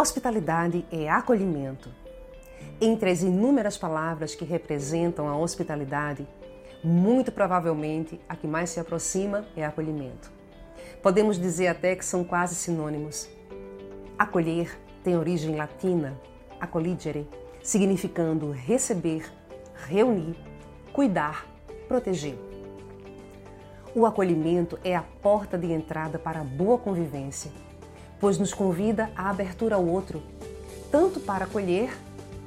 Hospitalidade é acolhimento. Entre as inúmeras palavras que representam a hospitalidade, muito provavelmente a que mais se aproxima é acolhimento. Podemos dizer até que são quase sinônimos. Acolher tem origem latina, acolligere, significando receber, reunir, cuidar, proteger. O acolhimento é a porta de entrada para a boa convivência pois nos convida à abertura ao outro, tanto para acolher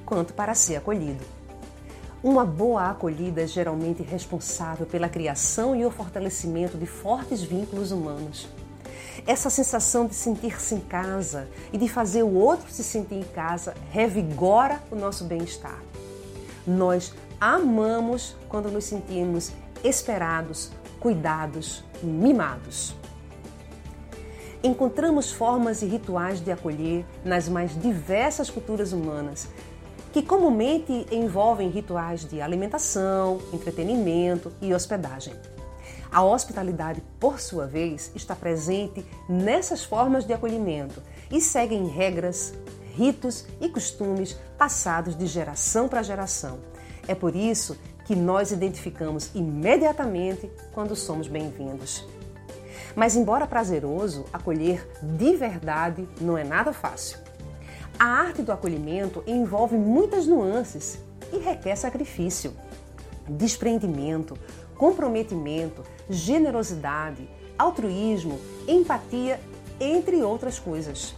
quanto para ser acolhido. Uma boa acolhida é geralmente responsável pela criação e o fortalecimento de fortes vínculos humanos. Essa sensação de sentir-se em casa e de fazer o outro se sentir em casa revigora o nosso bem-estar. Nós amamos quando nos sentimos esperados, cuidados, mimados. Encontramos formas e rituais de acolher nas mais diversas culturas humanas, que comumente envolvem rituais de alimentação, entretenimento e hospedagem. A hospitalidade, por sua vez, está presente nessas formas de acolhimento e seguem regras, ritos e costumes passados de geração para geração. É por isso que nós identificamos imediatamente quando somos bem-vindos. Mas, embora prazeroso, acolher de verdade não é nada fácil. A arte do acolhimento envolve muitas nuances e requer sacrifício, desprendimento, comprometimento, generosidade, altruísmo, empatia, entre outras coisas.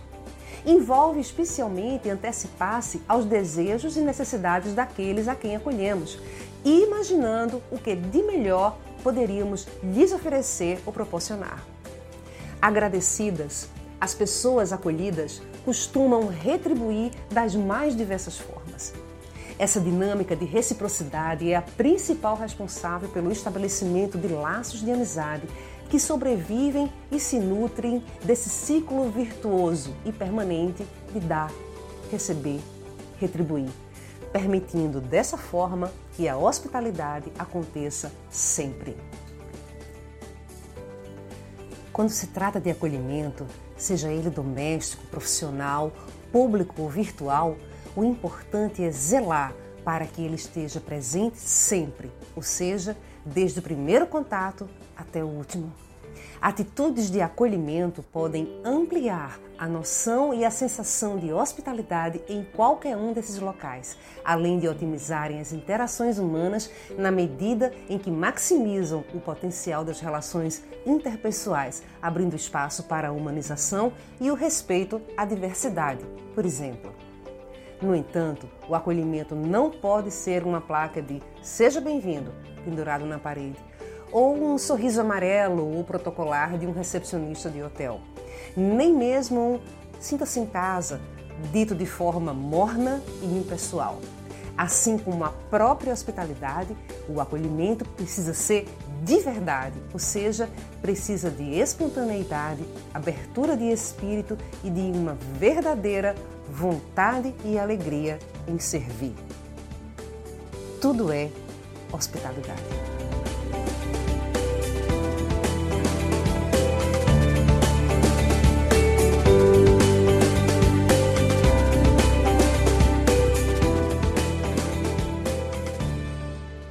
Envolve especialmente antecipar-se aos desejos e necessidades daqueles a quem acolhemos, imaginando o que de melhor poderíamos lhes oferecer ou proporcionar. Agradecidas, as pessoas acolhidas costumam retribuir das mais diversas formas. Essa dinâmica de reciprocidade é a principal responsável pelo estabelecimento de laços de amizade que sobrevivem e se nutrem desse ciclo virtuoso e permanente de dar, receber, retribuir permitindo dessa forma que a hospitalidade aconteça sempre. Quando se trata de acolhimento, seja ele doméstico, profissional, público ou virtual, o importante é zelar para que ele esteja presente sempre, ou seja, desde o primeiro contato até o último. Atitudes de acolhimento podem ampliar a noção e a sensação de hospitalidade em qualquer um desses locais, além de otimizarem as interações humanas na medida em que maximizam o potencial das relações interpessoais, abrindo espaço para a humanização e o respeito à diversidade, por exemplo. No entanto, o acolhimento não pode ser uma placa de seja bem-vindo pendurado na parede ou um sorriso amarelo ou protocolar de um recepcionista de hotel. Nem mesmo um sinta-se em casa, dito de forma morna e impessoal. Assim como a própria hospitalidade, o acolhimento precisa ser de verdade, ou seja, precisa de espontaneidade, abertura de espírito e de uma verdadeira vontade e alegria em servir. Tudo é hospitalidade.